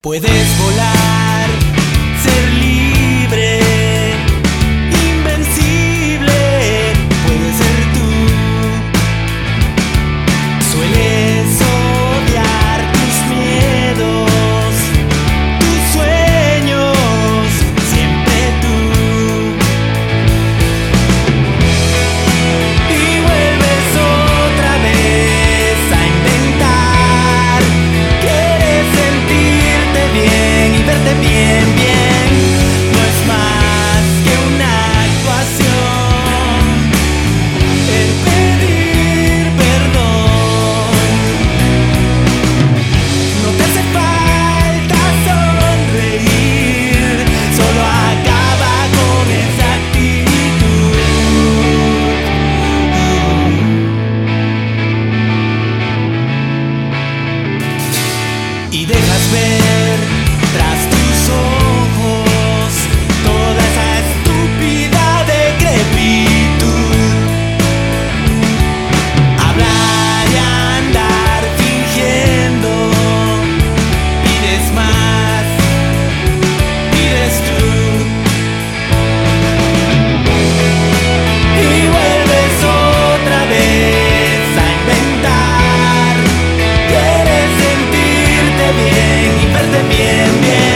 Puedes volar, y dejas bien y verte bien, bien.